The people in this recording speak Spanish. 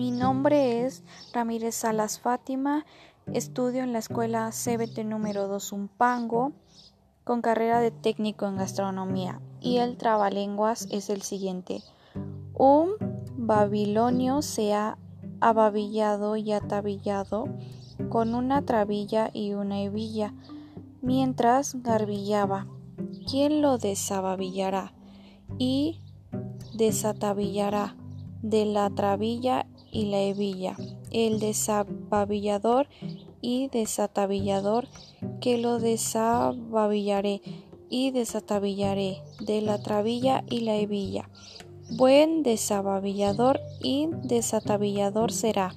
Mi nombre es Ramírez Salas Fátima, estudio en la escuela CBT número 2 Umpango con carrera de técnico en gastronomía y el trabalenguas es el siguiente. Un babilonio se ha ababillado y atabillado con una trabilla y una hebilla mientras garbillaba. ¿Quién lo desababillará y desatabillará de la trabilla y la hebilla, el desababillador y desatabillador, que lo desababillaré y desatabillaré de la trabilla y la hebilla. Buen desababillador y desatabillador será.